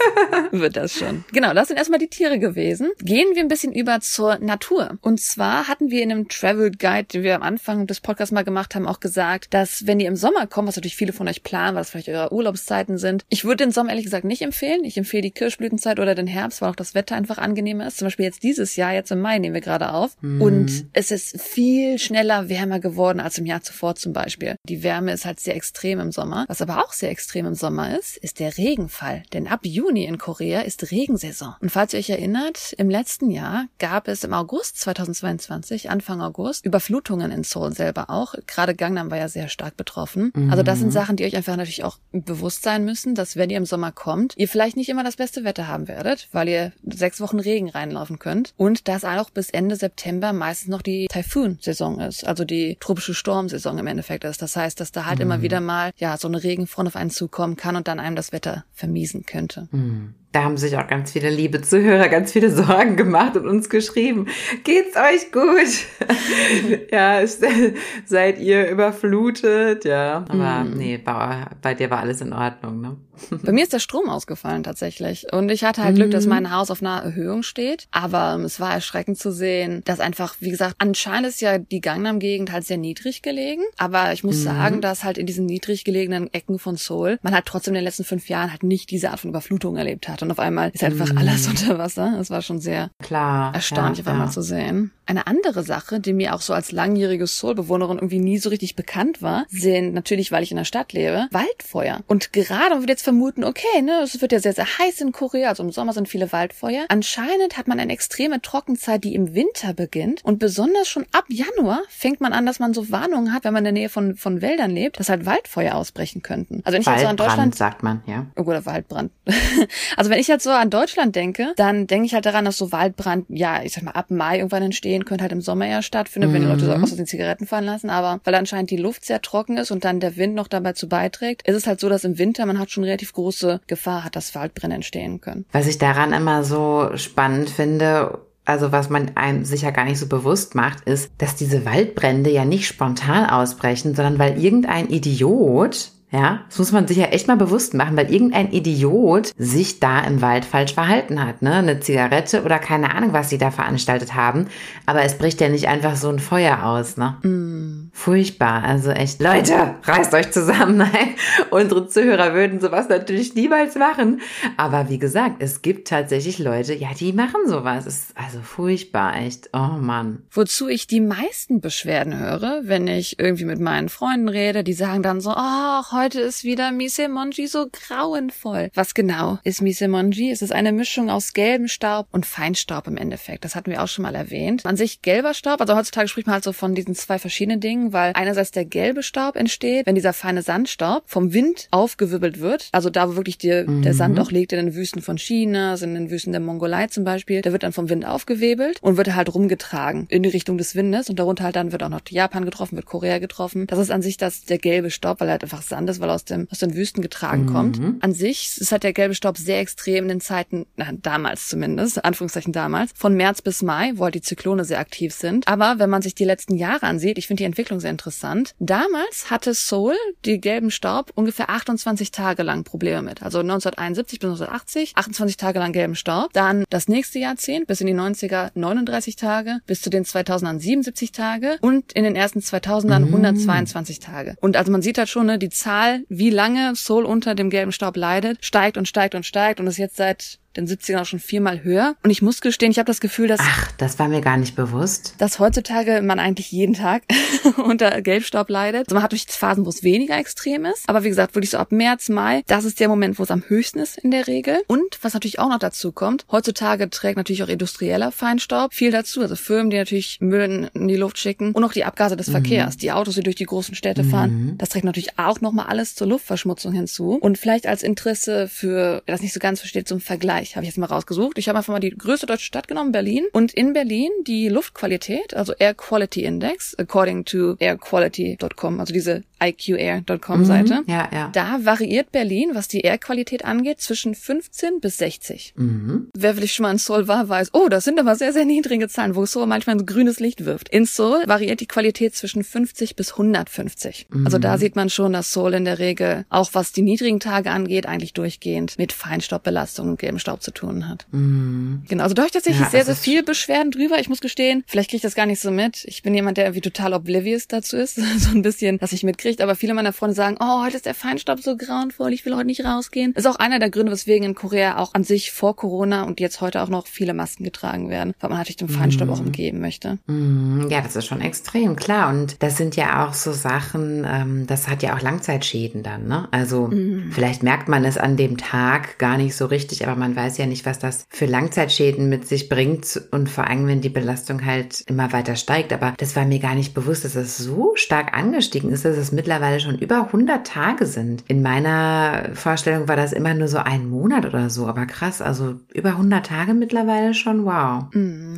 wird das schon. Genau, das sind erstmal die Tiere gewesen. Gehen wir ein bisschen über zur Natur. Und zwar hatten wir in einem Travel Guide, den wir am Anfang des Podcasts mal gemacht haben, auch gesagt, dass wenn ihr im Sommer kommt, was natürlich viele von euch planen, weil das vielleicht eure Urlaubszeiten sind, ich würde den Sommer ehrlich gesagt nicht empfehlen. Ich empfehle die Kirschblütenzeit oder den Herbst, weil auch das Wetter einfach angenehmer ist. Zum Beispiel jetzt dieses Jahr, jetzt im Mai nehmen wir gerade auf. Und es ist viel schneller wärmer geworden als im Jahr zuvor zum Beispiel. Die Wärme ist halt sehr extrem im Sommer. Was aber auch sehr extrem im Sommer ist, ist der Regenfall. Denn ab Juni in Korea ist Regensaison. Und falls ihr euch erinnert, im letzten Jahr gab es im August 2022, Anfang August, Überflutungen in Seoul selber auch. Gerade Gangnam war ja sehr stark betroffen. Also das sind Sachen, die euch einfach natürlich auch bewusst sein müssen, dass wenn ihr im Sommer kommt, ihr vielleicht nicht immer das beste Wetter haben werdet, weil ihr sechs Wochen Regen reinlaufen könnt. Und dass auch bis Ende September meistens noch die Taifun-Saison ist, also die tropische Sturmsaison im Endeffekt ist. Das heißt, dass da halt immer wieder mal ja so eine Regenfront auf einen zukommen kann und dann einem das Wetter vermiesen könnte. Da haben sich auch ganz viele liebe Zuhörer ganz viele Sorgen gemacht und uns geschrieben. Geht's euch gut? <laughs> ja, <laughs> seid ihr überflutet? Ja, aber nee, bei, bei dir war alles in Ordnung, ne? Bei mir ist der Strom ausgefallen tatsächlich. Und ich hatte halt Glück, dass mein Haus auf einer Erhöhung steht. Aber ähm, es war erschreckend zu sehen, dass einfach, wie gesagt, anscheinend ist ja die Gangnam-Gegend halt sehr niedrig gelegen. Aber ich muss sagen, dass halt in diesen niedrig gelegenen Ecken von Seoul man halt trotzdem in den letzten fünf Jahren halt nicht diese Art von Überflutung erlebt hat. Und auf einmal ist einfach alles <laughs> unter Wasser. Das war schon sehr Klar. erstaunlich, auf ja, einmal ja. zu sehen. Eine andere Sache, die mir auch so als langjährige Seoul-Bewohnerin irgendwie nie so richtig bekannt war, sind natürlich, weil ich in der Stadt lebe, Waldfeuer. Und gerade, wenn wir jetzt vermuten, okay, ne, es wird ja sehr, sehr heiß in Korea, also im Sommer sind viele Waldfeuer. Anscheinend hat man eine extreme Trockenzeit, die im Winter beginnt. Und besonders schon ab Januar fängt man an, dass man so Warnungen hat, wenn man in der Nähe von, von Wäldern lebt, dass halt Waldfeuer ausbrechen könnten. Also wenn ich jetzt so an Waldbrand, Deutschland sagt man, ja. Oh, oder Waldbrand. <laughs> also wenn ich jetzt so an Deutschland denke, dann denke ich halt daran, dass so Waldbrand, ja, ich sag mal, ab Mai irgendwann entstehen, könnte halt im Sommer eher stattfinden, wenn die Leute so aus den Zigaretten fallen lassen. Aber weil anscheinend die Luft sehr trocken ist und dann der Wind noch dabei zu beiträgt, ist es halt so, dass im Winter man hat schon relativ große Gefahr hat, dass Waldbrände entstehen können. Was ich daran immer so spannend finde, also was man einem sicher gar nicht so bewusst macht, ist, dass diese Waldbrände ja nicht spontan ausbrechen, sondern weil irgendein Idiot, ja, das muss man sich ja echt mal bewusst machen, weil irgendein Idiot sich da im Wald falsch verhalten hat, ne? Eine Zigarette oder keine Ahnung, was sie da veranstaltet haben. Aber es bricht ja nicht einfach so ein Feuer aus, ne? Furchtbar. Also echt, Leute, reißt euch zusammen. <laughs> Nein, unsere Zuhörer würden sowas natürlich niemals machen. Aber wie gesagt, es gibt tatsächlich Leute, ja, die machen sowas. Es ist also furchtbar, echt. Oh Mann. Wozu ich die meisten Beschwerden höre, wenn ich irgendwie mit meinen Freunden rede, die sagen dann so, oh, heute ist wieder Misemonji so grauenvoll. Was genau ist Misemonji? Es ist eine Mischung aus gelbem Staub und Feinstaub im Endeffekt. Das hatten wir auch schon mal erwähnt. An sich gelber Staub, also heutzutage spricht man halt so von diesen zwei verschiedenen Dingen, weil einerseits der gelbe Staub entsteht, wenn dieser feine Sandstaub vom Wind aufgewirbelt wird. Also da, wo wirklich die, der Sand auch liegt, in den Wüsten von China, in den Wüsten der Mongolei zum Beispiel, der wird dann vom Wind aufgewebelt und wird halt rumgetragen in die Richtung des Windes und darunter halt dann wird auch noch Japan getroffen, wird Korea getroffen. Das ist an sich das, der gelbe Staub, weil halt einfach Sand ist ist, weil er aus, dem, aus den Wüsten getragen kommt. An sich ist halt der gelbe Staub sehr extrem in den Zeiten, na, damals zumindest, Anführungszeichen damals, von März bis Mai, wo halt die Zyklone sehr aktiv sind. Aber wenn man sich die letzten Jahre ansieht, ich finde die Entwicklung sehr interessant. Damals hatte Seoul, die gelben Staub, ungefähr 28 Tage lang Probleme mit. Also 1971 bis 1980, 28 Tage lang gelben Staub. Dann das nächste Jahrzehnt, bis in die 90er, 39 Tage, bis zu den 2000ern 77 Tage und in den ersten 2000ern 122 Tage. Und also man sieht halt schon, ne, die Zahl, wie lange Seoul unter dem gelben Staub leidet, steigt und steigt und steigt und ist jetzt seit den 70ern auch schon viermal höher. Und ich muss gestehen, ich habe das Gefühl, dass Ach, das war mir gar nicht bewusst. dass heutzutage man eigentlich jeden Tag <laughs> unter Gelbstaub leidet. Also man hat durch Phasen, wo es weniger extrem ist. Aber wie gesagt, wirklich so ab März, Mai, das ist der Moment, wo es am höchsten ist in der Regel. Und was natürlich auch noch dazu kommt, heutzutage trägt natürlich auch industrieller Feinstaub viel dazu. Also Firmen, die natürlich Müll in die Luft schicken und auch die Abgase des Verkehrs. Die Autos, die durch die großen Städte fahren, das trägt natürlich auch nochmal alles zur Luftverschmutzung hinzu. Und vielleicht als Interesse für, wer das nicht so ganz versteht, zum Vergleich, habe ich jetzt mal rausgesucht. Ich habe einfach mal die größte deutsche Stadt genommen, Berlin. Und in Berlin die Luftqualität, also Air Quality Index, according to airquality.com, also diese IQAir.com Seite. Ja, ja. Da variiert Berlin, was die Airqualität angeht, zwischen 15 bis 60. Mhm. Wer vielleicht schon mal in Seoul war, weiß, oh, das sind aber sehr, sehr niedrige Zahlen, wo Seoul manchmal ein grünes Licht wirft. In Seoul variiert die Qualität zwischen 50 bis 150. Also da sieht man schon, dass Seoul in der Regel, auch was die niedrigen Tage angeht, eigentlich durchgehend mit Feinstaubbelastung und gelbem Staub zu tun hat. Genau, also da habe ich tatsächlich Ja, sehr, das sehr viel Beschwerden drüber. Ich muss gestehen, vielleicht kriege ich das gar nicht so mit. Ich bin jemand, der irgendwie total oblivious dazu ist, <laughs> so ein bisschen, dass ich mitkriege. Aber viele meiner Freunde sagen, oh, heute ist der Feinstaub so grauenvoll, ich will heute nicht rausgehen. Das ist auch einer der Gründe, weswegen in Korea auch an sich vor Corona und jetzt heute auch noch viele Masken getragen werden, weil man natürlich dem Feinstaub auch umgeben möchte. Mm, Ja, das ist schon extrem, klar. Und das sind ja auch so Sachen, ähm, das hat ja auch Langzeitschäden dann, ne? Also vielleicht merkt man es an dem Tag gar nicht so richtig, aber man weiß ja nicht, was das für Langzeitschäden mit sich bringt und vor allem, wenn die Belastung halt immer weiter steigt. Aber das war mir gar nicht bewusst, dass es so stark angestiegen ist, dass es mittlerweile schon über 100 Tage sind. In meiner Vorstellung war das immer nur so ein Monat oder so, aber krass, also über 100 Tage mittlerweile schon, wow.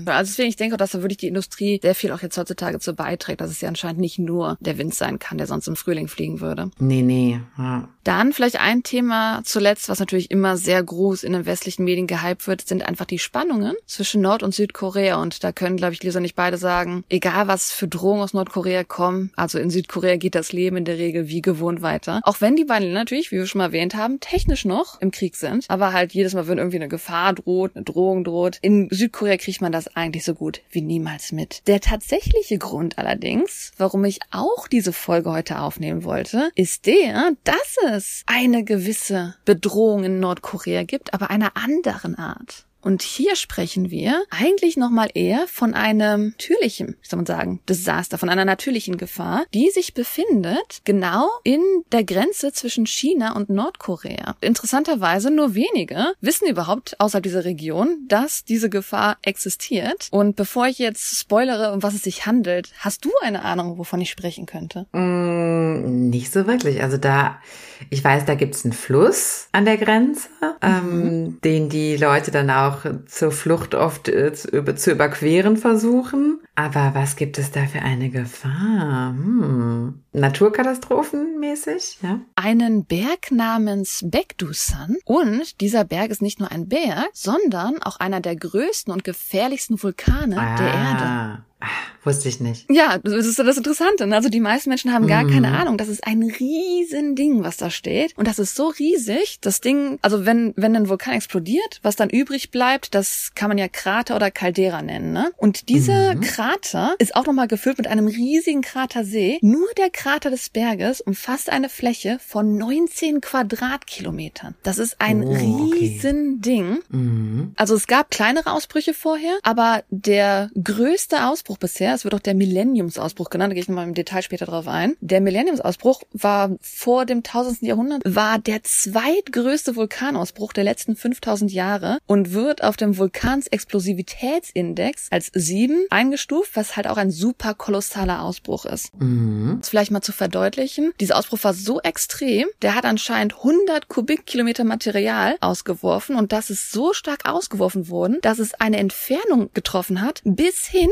Also deswegen, ich denke auch, dass da wirklich die Industrie sehr viel auch jetzt heutzutage zu beiträgt, dass es ja anscheinend nicht nur der Wind sein kann, der sonst im Frühling fliegen würde. Nee, nee. Ja. Dann vielleicht ein Thema zuletzt, was natürlich immer sehr groß in den westlichen Medien gehypt wird, sind einfach die Spannungen zwischen Nord- und Südkorea. Und da können, glaube ich, Lisa und ich beide sagen, egal was für Drohungen aus Nordkorea kommen, also in Südkorea geht das Leben in der Regel wie gewohnt weiter. Auch wenn die beiden natürlich, wie wir schon mal erwähnt haben, technisch noch im Krieg sind, aber halt jedes Mal, wenn irgendwie eine Gefahr droht, eine Drohung droht, in Südkorea kriegt man das eigentlich so gut wie niemals mit. Der tatsächliche Grund allerdings, warum ich auch diese Folge heute aufnehmen wollte, ist der, dass es eine gewisse Bedrohung in Nordkorea gibt, aber einer anderen Art. Und hier sprechen wir eigentlich nochmal eher von einem natürlichen, wie soll man sagen, Desaster, von einer natürlichen Gefahr, die sich befindet genau in der Grenze zwischen China und Nordkorea. Interessanterweise nur wenige wissen überhaupt außerhalb dieser Region, dass diese Gefahr existiert. Und bevor ich jetzt spoilere, um was es sich handelt, hast du eine Ahnung, wovon ich sprechen könnte? Mm, nicht so wirklich. Also da, ich weiß, da gibt's einen Fluss an der Grenze, ähm, den die Leute dann auch zur Flucht oft äh, zu überqueren versuchen. Aber was gibt es da für eine Gefahr? Hm. Naturkatastrophenmäßig, ja? einen Berg namens Baekdusan. Und dieser Berg ist nicht nur ein Berg, sondern auch einer der größten und gefährlichsten Vulkane der Erde. Ah, wusste ich nicht. Ja, das ist das Interessante. ne? Also die meisten Menschen haben gar keine Ahnung. Das ist ein riesen Ding, was da steht. Und das ist so riesig. Das Ding, also wenn, wenn ein Vulkan explodiert, was dann übrig bleibt, das kann man ja Krater oder Caldera nennen. Ne? Und dieser Krater ist auch nochmal gefüllt mit einem riesigen Kratersee. Nur der Krater des Berges umfasst eine Fläche von 19 Quadratkilometern. Das ist ein Oh, okay. riesen Ding. Mhm. Also es gab kleinere Ausbrüche vorher, aber der größte Ausbruch bisher, es wird auch der Millenniumsausbruch genannt, da gehe ich nochmal im Detail später drauf ein. Der Millenniumsausbruch war vor dem 1000. Jahrhundert, war der zweitgrößte Vulkanausbruch der letzten 5000 Jahre und wird auf dem Vulkansexplosivitätsindex als 7 eingestuft, was halt auch ein super kolossaler Ausbruch ist. Mhm. Das vielleicht mal zu verdeutlichen. Dieser Ausbruch war so extrem, der hat anscheinend 100 Kubikkilometer Material ausgeworfen und das ist so stark ausgeworfen worden, dass es eine Entfernung getroffen hat bis hin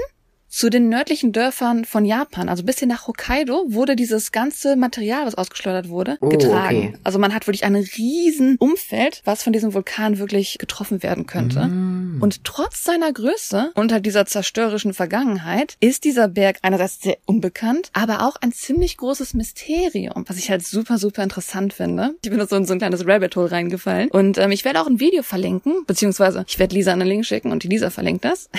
zu den nördlichen Dörfern von Japan, also bis hin nach Hokkaido, wurde dieses ganze Material, was ausgeschleudert wurde, Oh, getragen. okay. Also man hat wirklich ein riesen Umfeld, was von diesem Vulkan wirklich getroffen werden könnte. Mm. Und trotz seiner Größe und halt dieser zerstörerischen Vergangenheit ist dieser Berg einerseits sehr unbekannt, aber auch ein ziemlich großes Mysterium, was ich halt super, super interessant finde. Ich bin da so in so ein kleines Rabbit Hole reingefallen. Und ähm, ich werde auch ein Video verlinken, beziehungsweise ich werde Lisa einen Link schicken und die Lisa verlinkt das.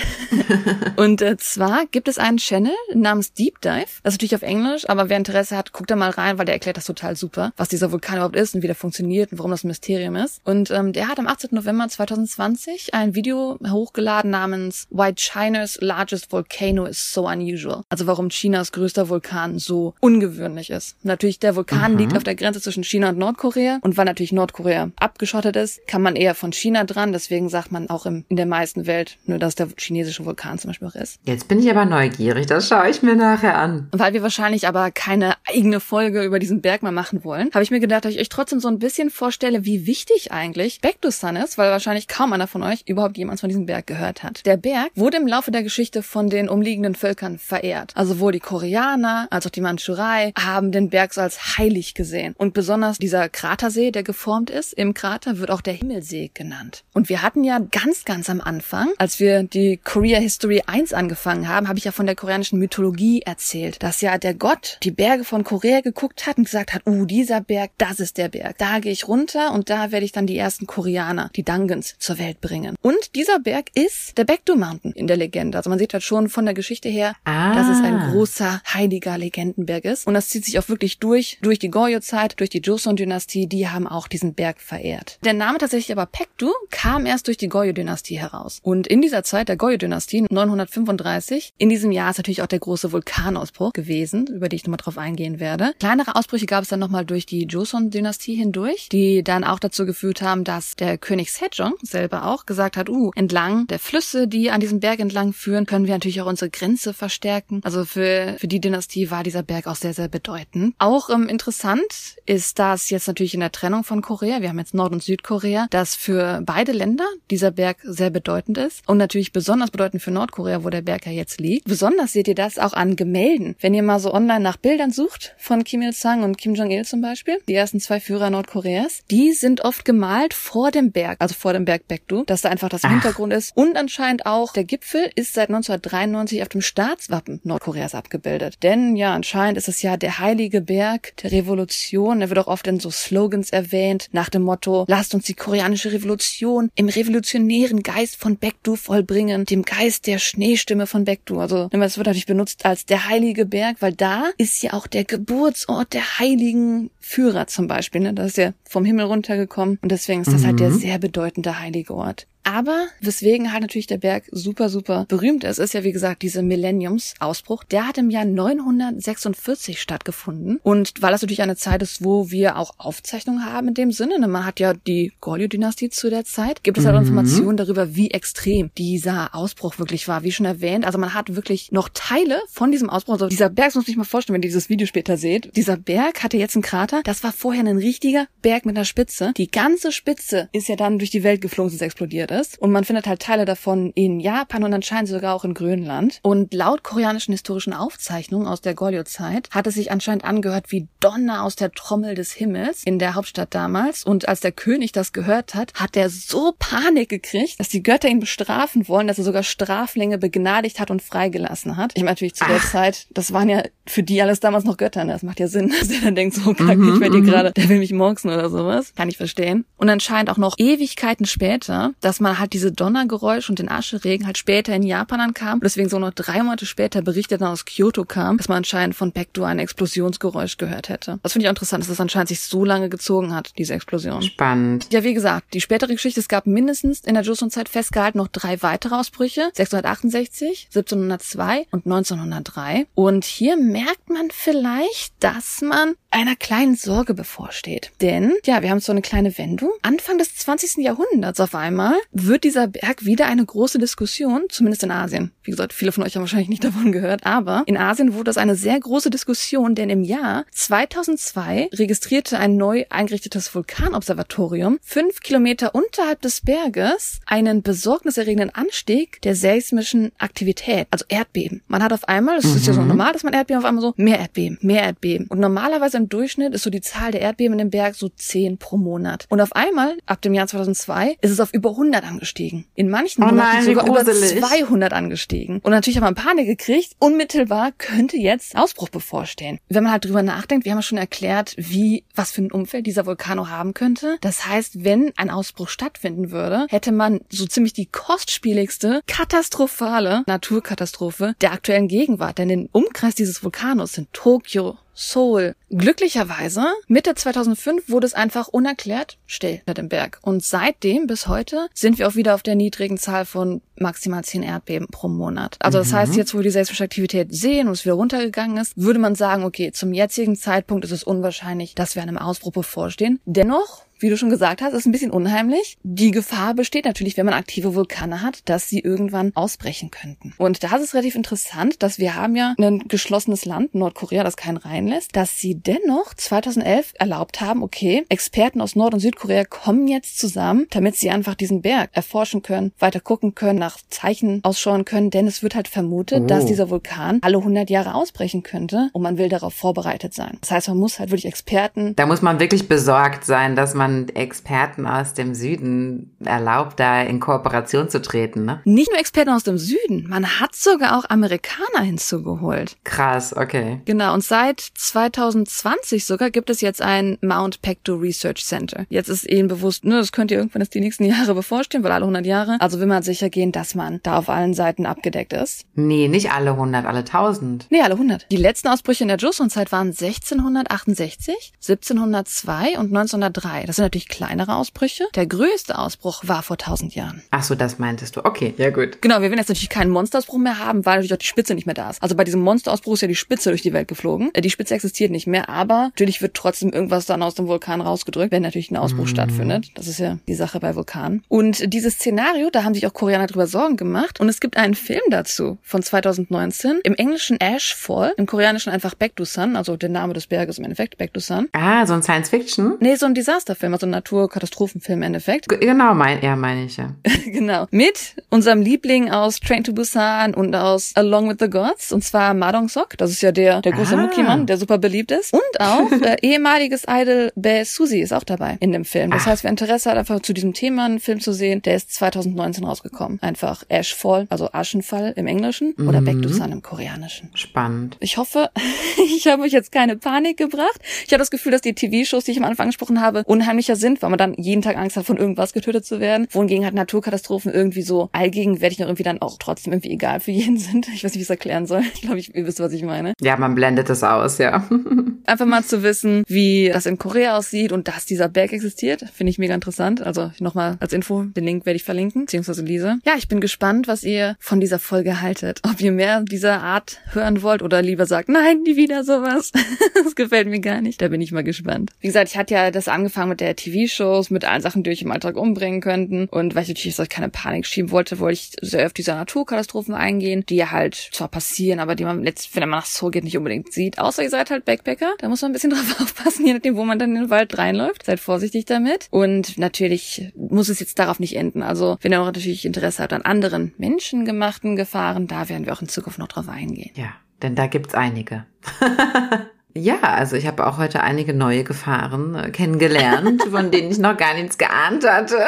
<laughs> und äh, zwar gibt es einen Channel namens Deep Dive. Das ist natürlich auf Englisch, aber wer Interesse hat, guckt da mal rein, weil der erklärt das total super, was dieser Vulkan überhaupt ist und wie der funktioniert und warum das ein Mysterium ist. Und ähm, der hat am 18. November 2020 ein Video hochgeladen namens Why China's largest volcano is so unusual. Also warum Chinas größter Vulkan so ungewöhnlich ist. Natürlich, der Vulkan liegt auf der Grenze zwischen China und Nordkorea und weil natürlich Nordkorea abgeschottet ist, kann man eher von China dran. Deswegen sagt man auch im, in der meisten Welt nur, dass der chinesische Vulkan zum Beispiel auch ist. Jetzt bin ich aber neugierig, das schaue ich mir nachher an. Weil wir wahrscheinlich aber keine eigene Folge über diesen Berg mal machen wollen, habe ich mir gedacht, dass ich euch trotzdem so ein bisschen vorstelle, wie wichtig eigentlich Baekdu-san ist, weil wahrscheinlich kaum einer von euch überhaupt jemals von diesem Berg gehört hat. Der Berg wurde im Laufe der Geschichte von den umliegenden Völkern verehrt. Also sowohl die Koreaner als auch die Mandschurei haben den Berg so als heilig gesehen. Und besonders dieser Kratersee, der geformt ist im Krater, wird auch der Himmelsee genannt. Und wir hatten ja ganz, ganz am Anfang, als wir die Korea History 1 angefangen haben, habe ich ja von der koreanischen Mythologie erzählt, dass ja der Gott die Berge von Korea geguckt hat und gesagt hat, uh, dieser Berg, das ist der Berg. Da gehe ich runter und da werde ich dann die ersten Koreaner, die Dangens, zur Welt bringen. Und dieser Berg ist der Baekdu Mountain in der Legende. Also man sieht halt schon von der Geschichte her, Ah. dass es ein großer, heiliger Legendenberg ist. Und das zieht sich auch wirklich durch, durch die Goryeo-Zeit, durch die Joseon-Dynastie, die haben auch diesen Berg verehrt. Der Name tatsächlich aber Paektu kam erst durch die Goryeo-Dynastie heraus. Und in dieser Zeit der Goryeo-Dynastie, 935, in diesem Jahr ist natürlich auch der große Vulkanausbruch gewesen, über die ich nochmal drauf eingehen werde. Kleinere Ausbrüche gab es dann nochmal durch die Joseon-Dynastie hindurch, die dann auch dazu geführt haben, dass der König Sejong selber auch gesagt hat, uh, entlang der Flüsse, die an diesem Berg entlang führen, können wir natürlich auch unsere Grenze verstärken. Also für, für die Dynastie war dieser Berg auch sehr, sehr bedeutend. Auch ähm, interessant ist das jetzt natürlich in der Trennung von Korea. Wir haben jetzt Nord- und Südkorea, dass für beide Länder dieser Berg sehr bedeutend ist und natürlich besonders bedeutend für Nordkorea, wo der Berg ja jetzt liegt. Besonders seht ihr das auch an Gemälden. Wenn ihr mal so online nach Bildern sucht von Kim Il-sung und Kim Jong-il zum Beispiel, die ersten zwei Führer Nordkoreas, die sind oft gemalt vor dem Berg, also vor dem Berg Baekdu, dass da einfach das Ach. Hintergrund ist. Und anscheinend auch der Gipfel ist seit 1993 auf dem Staatswappen Nordkoreas abgebildet. Denn ja, anscheinend ist es ja der heilige Berg der Revolution. Er wird auch oft in so Slogans erwähnt, nach dem Motto, lasst uns die koreanische Revolution im revolutionären Geist von Baekdu vollbringen, dem Geist der Schneestimme von Baekdu. Also es wird natürlich benutzt als der heilige Berg, weil da ist ja auch der Geburtsort der heiligen Führer zum Beispiel. Ne? Das ist ja vom Himmel runtergekommen und deswegen ist das halt der sehr bedeutende heilige Ort. Aber weswegen halt natürlich der Berg super, super berühmt ist, ist ja wie gesagt dieser Millenniumsausbruch. Der hat im Jahr 946 stattgefunden. Und weil das natürlich eine Zeit ist, wo wir auch Aufzeichnungen haben in dem Sinne, ne? man hat ja die Goryeo-Dynastie zu der Zeit, gibt es halt auch Informationen darüber, wie extrem dieser Ausbruch wirklich war. Wie schon erwähnt, also man hat wirklich noch Teile von diesem Ausbruch, also dieser Berg, das muss ich mal vorstellen, wenn ihr dieses Video später seht, dieser Berg hatte jetzt einen Krater, das war vorher ein richtiger Berg mit einer Spitze. Die ganze Spitze ist ja dann durch die Welt geflogen, als es explodiert ist. Und man findet halt Teile davon in Japan und anscheinend sogar auch in Grönland. Und laut koreanischen historischen Aufzeichnungen aus der Goryeo-Zeit hat es sich anscheinend angehört wie Donner aus der Trommel des Himmels in der Hauptstadt damals. Und als der König das gehört hat, hat er so Panik gekriegt, dass die Götter ihn bestrafen wollen, dass er sogar Straflinge begnadigt hat und freigelassen hat. Ich meine natürlich zu der Zeit, das waren ja für die alles damals noch Götter. Ne? Das macht ja Sinn, <laughs> dass er dann denkt, so kack, ich werde hier gerade, der will mich morksen oder sowas. Kann ich verstehen. Und anscheinend auch noch Ewigkeiten später, dass man halt diese Donnergeräusche und den Ascheregen halt später in Japan ankam. Und deswegen so noch drei Monate später berichtet dann aus Kyoto kam, dass man anscheinend von Baekdu ein Explosionsgeräusch gehört hätte. Das finde ich auch interessant, dass das anscheinend sich so lange gezogen hat, diese Explosion. Spannend. Ja, wie gesagt, die spätere Geschichte, es gab mindestens in der Joseon-Zeit festgehalten noch drei weitere Ausbrüche, 1668, 1702 und 1903. Und hier merkt man vielleicht, dass man einer kleinen Sorge bevorsteht. Denn, ja, wir haben so eine kleine Wendung. Anfang des 20. Jahrhunderts auf einmal wird dieser Berg wieder eine große Diskussion, zumindest in Asien. Wie gesagt, viele von euch haben wahrscheinlich nicht davon gehört, aber in Asien wurde das eine sehr große Diskussion, denn im Jahr 2002 registrierte ein neu eingerichtetes Vulkanobservatorium fünf Kilometer unterhalb des Berges einen besorgniserregenden Anstieg der seismischen Aktivität, also Erdbeben. Man hat auf einmal, das ist ja so normal, dass man Erdbeben auf einmal so, mehr Erdbeben, mehr Erdbeben. Und normalerweise im Durchschnitt ist so die Zahl der Erdbeben in dem Berg so zehn pro Monat. Und auf einmal, ab dem Jahr 2002, ist es auf über 100 angestiegen. In manchen Oh Monaten nein, sogar über gruselig. 200 angestiegen. Und natürlich hat man Panik gekriegt. Unmittelbar könnte jetzt Ausbruch bevorstehen. Wenn man halt drüber nachdenkt, wir haben ja schon erklärt, wie, was für ein Umfeld dieser Vulkano haben könnte. Das heißt, wenn ein Ausbruch stattfinden würde, hätte man so ziemlich die kostspieligste, katastrophale Naturkatastrophe der aktuellen Gegenwart. Denn im Umkreis dieses Vulkanos sind Tokio, Seoul. Glücklicherweise, Mitte 2005 wurde es einfach unerklärt still unter dem Berg. Und seitdem bis heute sind wir auch wieder auf der niedrigen Zahl von maximal 10 Erdbeben pro Monat. Also das heißt, jetzt wo wir die seismische Aktivität sehen und es wieder runtergegangen ist, würde man sagen, okay, zum jetzigen Zeitpunkt ist es unwahrscheinlich, dass wir einem Ausbruch bevorstehen. Dennoch wie du schon gesagt hast, ist ein bisschen unheimlich. Die Gefahr besteht natürlich, wenn man aktive Vulkane hat, dass sie irgendwann ausbrechen könnten. Und da ist es relativ interessant, dass wir haben ja ein geschlossenes Land, Nordkorea, das keinen reinlässt, dass sie dennoch 2011 erlaubt haben, okay, Experten aus Nord- und Südkorea kommen jetzt zusammen, damit sie einfach diesen Berg erforschen können, weiter gucken können, nach Zeichen ausschauen können, denn es wird halt vermutet, dass dieser Vulkan alle 100 Jahre ausbrechen könnte und man will darauf vorbereitet sein. Das heißt, man muss halt wirklich Experten Da muss man wirklich besorgt sein, dass man Experten aus dem Süden erlaubt, da in Kooperation zu treten, ne? Nicht nur Experten aus dem Süden, man hat sogar auch Amerikaner hinzugeholt. Krass, okay. Genau, und seit 2020 sogar gibt es jetzt ein Mount Pecto Research Center. Jetzt ist ihnen bewusst, ne, das könnte irgendwann jetzt die nächsten <laughs> Jahre bevorstehen, weil alle 100 Jahre. Also will man sicher gehen, dass man da auf allen Seiten abgedeckt ist. Nee, nicht alle 100, alle 1000. Nee, alle 100. Die letzten Ausbrüche in der Joseon-Zeit waren 1668, 1702 und 1903. Das sind natürlich kleinere Ausbrüche. Der größte Ausbruch war vor 1000 Jahren. Ach so, das meintest du. Okay, ja gut. Genau, wir werden jetzt natürlich keinen Monsterausbruch mehr haben, weil natürlich auch die Spitze nicht mehr da ist. Also bei diesem Monsterausbruch ist ja die Spitze durch die Welt geflogen. Äh, Die Spitze existiert nicht mehr, aber natürlich wird trotzdem irgendwas dann aus dem Vulkan rausgedrückt, wenn natürlich ein Ausbruch stattfindet. Das ist ja die Sache bei Vulkanen. Und dieses Szenario, da haben sich auch Koreaner drüber Sorgen gemacht. Und es gibt einen Film dazu von 2019. Im Englischen Ashfall, im Koreanischen einfach Baekdusan, also der Name des Berges im Endeffekt, Baekdusan. Ah, so ein Science-Fiction? Nee, so ein Desasterfilm, also ein Naturkatastrophenfilm im Endeffekt. Genau, mein, ja, meine ich ja. <laughs> genau. Mit unserem Liebling aus Train to Busan und aus Along with the Gods. Und zwar Ma Dong-sok. Das ist ja der, der große Ah. Muckimann, der super beliebt ist. Und auch <laughs> äh, ehemaliges Idol Bae Suzy ist auch dabei in dem Film. Das Ach. heißt, wer Interesse hat, einfach zu diesem Thema einen Film zu sehen, der ist 2019 rausgekommen. Einfach Ashfall, also Aschenfall im Englischen oder Baekdusan im Koreanischen. Spannend. Ich hoffe, <laughs> ich habe euch jetzt keine Panik gebracht. Ich habe das Gefühl, dass die TV-Shows, die ich am Anfang angesprochen habe, unheimlicher sind, weil man dann jeden Tag Angst hat, von irgendwas getötet zu werden. Wohingegen halt Naturkatastrophen irgendwie so allgegenwärtig noch irgendwie dann auch trotzdem irgendwie egal für jeden <laughs> sind. Ich weiß nicht, wie ich es erklären soll. Ich glaube, ich, ihr wisst, was ich meine. Ja, man blendet es aus, ja. <laughs> Einfach mal zu wissen, wie das in Korea aussieht und dass dieser Berg existiert, finde ich mega interessant. Also nochmal als Info, den Link werde ich verlinken, beziehungsweise Lisa. Ja, ich bin gespannt, was ihr von dieser Folge haltet. Ob ihr mehr dieser Art hören wollt oder lieber sagt, nein, nie wieder sowas. <laughs> das gefällt mir gar nicht. Da bin ich mal gespannt. Wie gesagt, ich hatte ja das angefangen mit der TV-Shows, mit allen Sachen, die euch im Alltag umbringen könnten. Und weil ich natürlich euch keine Panik schieben wollte, wollte ich sehr auf diese Naturkatastrophen eingehen, die ja halt zwar passieren, aber die man letzt, wenn man nach Seoul geht, nicht unbedingt sieht. Außer ihr seid halt Backpacker. Da muss man ein bisschen <laughs> drauf aufpassen, je nachdem, wo man dann in den Wald reinläuft. Seid vorsichtig damit. Und natürlich muss es jetzt darauf nicht enden. Also, wenn ihr auch natürlich Interesse habt an anderen menschengemachten Gefahren, da werden wir auch in Zukunft noch drauf eingehen. Ja, denn da gibt's einige. <laughs> Ja, also ich habe auch heute einige neue Gefahren äh, kennengelernt, <laughs> von denen ich noch gar nichts geahnt hatte. <laughs>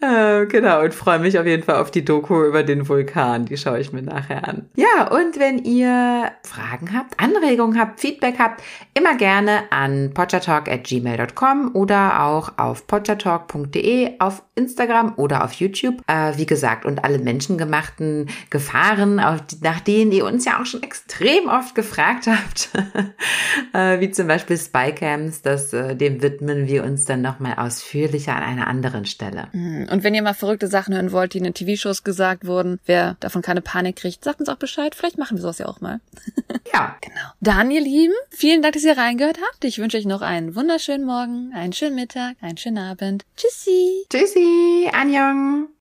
Äh, genau, und freue mich auf jeden Fall auf die Doku über den Vulkan. Die schaue ich mir nachher an. Ja, und wenn ihr Fragen habt, Anregungen habt, Feedback habt, immer gerne an podchatalk.gmail.com oder auch auf podchatalk.de auf Instagram oder auf YouTube. Äh, wie gesagt, und alle menschengemachten Gefahren, die, nach denen ihr uns ja auch schon extrem oft gefragt habt, <laughs> äh, wie zum Beispiel Spycams, das, äh, dem widmen wir uns dann nochmal ausführlicher an einer anderen Stelle. Und wenn ihr mal verrückte Sachen hören wollt, die in den TV-Shows gesagt wurden, wer davon keine Panik kriegt, sagt uns auch Bescheid. Vielleicht machen wir sowas ja auch mal. <laughs> Ja, Genau. Dann, ihr Lieben, vielen Dank, dass ihr reingehört habt. Ich wünsche euch noch einen wunderschönen Morgen, einen schönen Mittag, einen schönen Abend. Tschüssi! tschüssi! Tschüssi, Anjong.